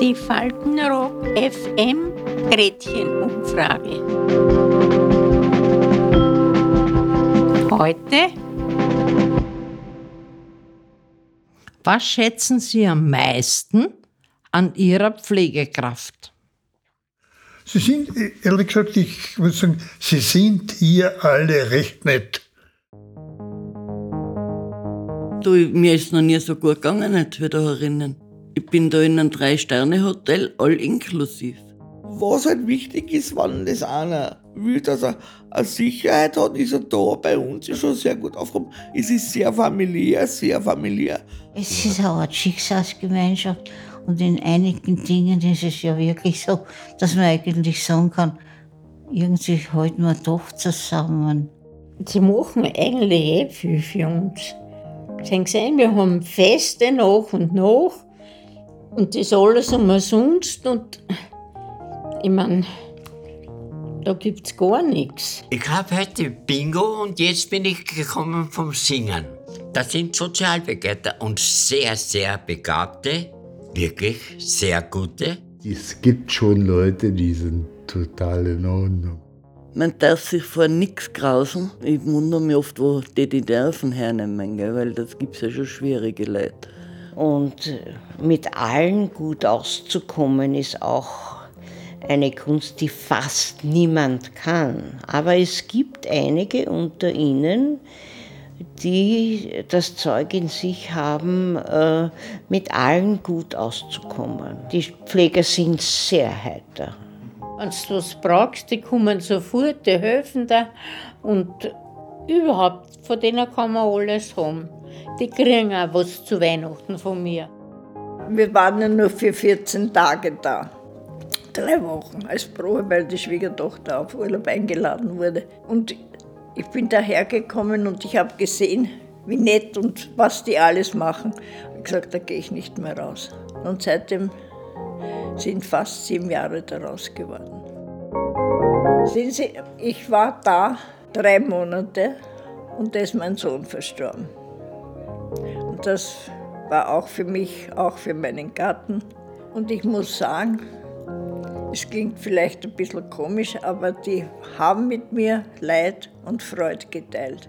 Die Faltenrock FM Gretchenumfrage. Heute. Was schätzen Sie am meisten an Ihrer Pflegekraft? Sie sind, ehrlich gesagt, ich würde sagen, Sie sind hier alle recht nett. Du, mir ist noch nie so gut gegangen nicht wie da herinnen. Ich bin da in einem Drei-Sterne-Hotel, all inklusiv. Was halt wichtig ist, wenn das einer will, dass er eine Sicherheit hat, ist er da bei uns ist schon sehr gut aufgehoben. Es ist sehr familiär, sehr familiär. Es ist eine Art Schicksalsgemeinschaft und in einigen Dingen ist es ja wirklich so, dass man eigentlich sagen kann, irgendwie halten wir doch zusammen. Sie machen eigentlich eh viel für uns. Sie haben gesehen, wir haben Feste nach und nach und das alles umsonst und ich meine, da gibt es gar nichts. Ich habe heute Bingo und jetzt bin ich gekommen vom Singen. Das sind Sozialbegleiter und sehr, sehr begabte, wirklich sehr gute. Es gibt schon Leute, die sind total in Ordnung. Man darf sich vor nichts grausen. Ich wundere mich oft, wo die die Nerven hernehmen, gell? weil das gibt es ja schon schwierige Leute. Und äh, mit allen gut auszukommen, ist auch eine Kunst, die fast niemand kann. Aber es gibt einige unter ihnen, die das Zeug in sich haben, äh, mit allen gut auszukommen. Die Pfleger sind sehr heiter. Wenn du was brauchst, die kommen sofort, die helfen dir und überhaupt, von denen kann man alles haben. Die kriegen auch was zu Weihnachten von mir. Wir waren ja nur für 14 Tage da. Drei Wochen als Probe, weil die Schwiegertochter auf Urlaub eingeladen wurde. Und ich bin dahergekommen und ich habe gesehen, wie nett und was die alles machen. Ich habe gesagt, da gehe ich nicht mehr raus. Und seitdem sind fast sieben Jahre daraus geworden. Sehen Sie, ich war da drei Monate und da ist mein Sohn verstorben. Und das war auch für mich, auch für meinen Garten. Und ich muss sagen, es klingt vielleicht ein bisschen komisch, aber die haben mit mir Leid und Freude geteilt.